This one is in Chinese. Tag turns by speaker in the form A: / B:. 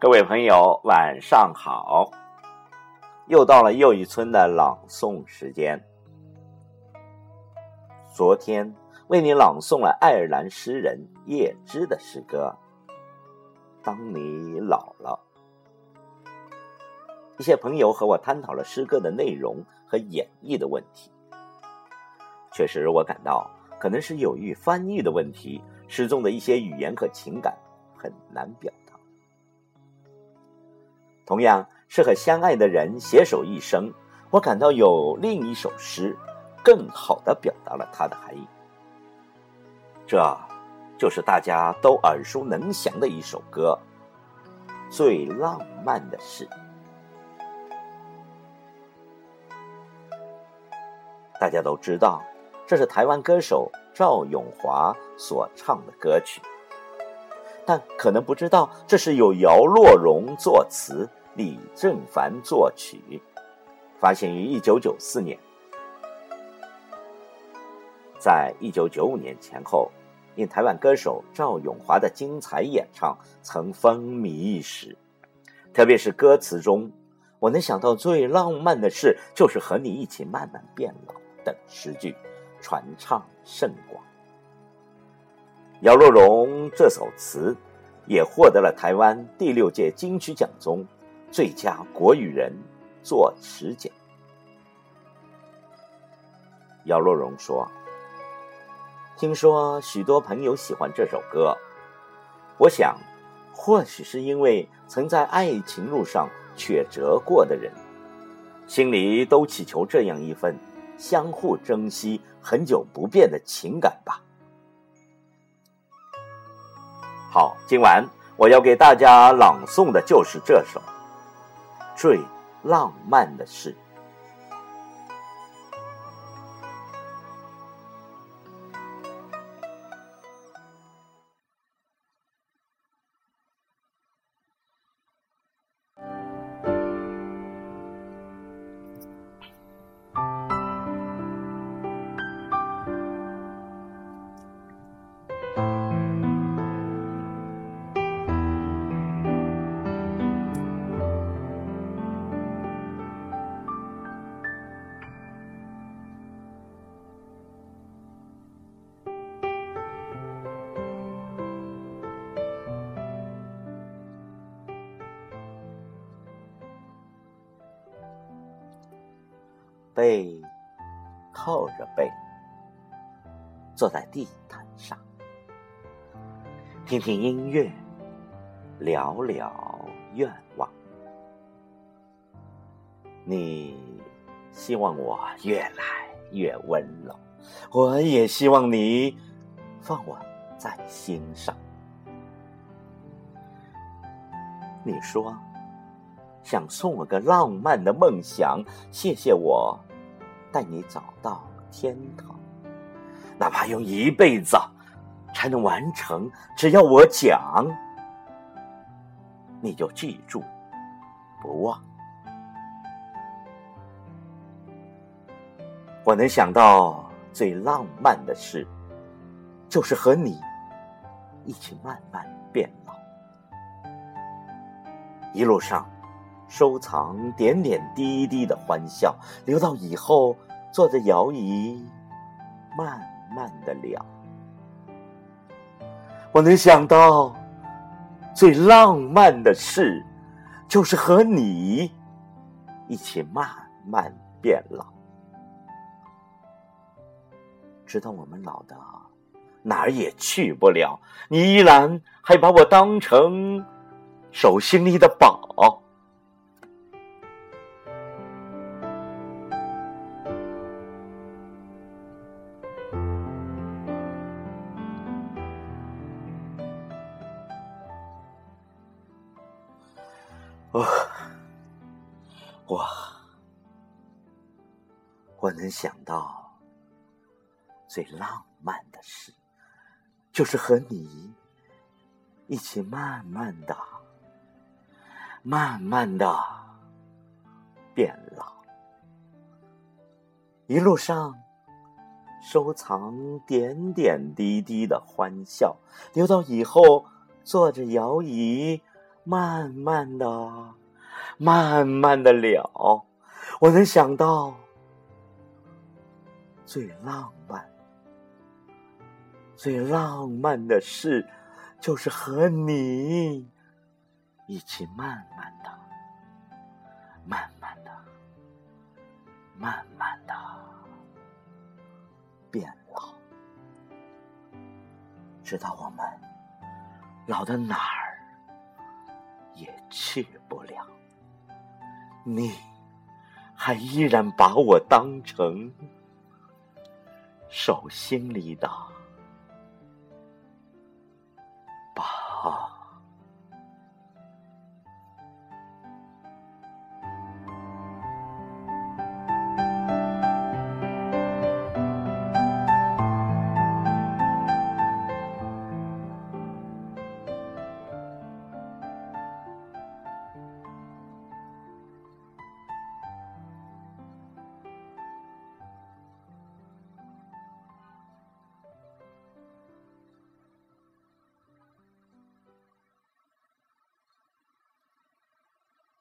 A: 各位朋友，晚上好！又到了又一村的朗诵时间。昨天为你朗诵了爱尔兰诗人叶芝的诗歌《当你老了》。一些朋友和我探讨了诗歌的内容和演绎的问题。确实，我感到可能是有意翻译的问题，诗中的一些语言和情感很难表。同样是和相爱的人携手一生，我感到有另一首诗，更好的表达了它的含义。这，就是大家都耳熟能详的一首歌，《最浪漫的事》。大家都知道，这是台湾歌手赵咏华所唱的歌曲，但可能不知道，这是由姚若龙作词。李正凡作曲，发行于一九九四年。在一九九五年前后，因台湾歌手赵咏华的精彩演唱，曾风靡一时。特别是歌词中，我能想到最浪漫的事，就是和你一起慢慢变老等诗句，传唱甚广。姚若龙这首词，也获得了台湾第六届金曲奖中。最佳国语人作词奖。姚若荣说：“听说许多朋友喜欢这首歌，我想，或许是因为曾在爱情路上曲折过的人，心里都祈求这样一份相互珍惜、很久不变的情感吧。”好，今晚我要给大家朗诵的就是这首。最浪漫的事。背靠着背，坐在地毯上，听听音乐，聊聊愿望。你希望我越来越温柔，我也希望你放我在心上。你说想送我个浪漫的梦想，谢谢我。带你找到天堂，哪怕用一辈子才能完成，只要我讲，你就记住不忘。我能想到最浪漫的事，就是和你一起慢慢变老，一路上。收藏点点滴滴的欢笑，留到以后坐着摇椅慢慢的聊。我能想到最浪漫的事，就是和你一起慢慢变老，直到我们老的哪儿也去不了，你依然还把我当成手心里的宝。我，我能想到最浪漫的事，就是和你一起慢慢的、慢慢的变老，一路上收藏点点滴滴的欢笑，留到以后坐着摇椅。慢慢的，慢慢的了。我能想到最浪漫、最浪漫的事，就是和你一起慢慢的、慢慢的、慢慢的变老，直到我们老到哪儿也去不了。你。还依然把我当成手心里的。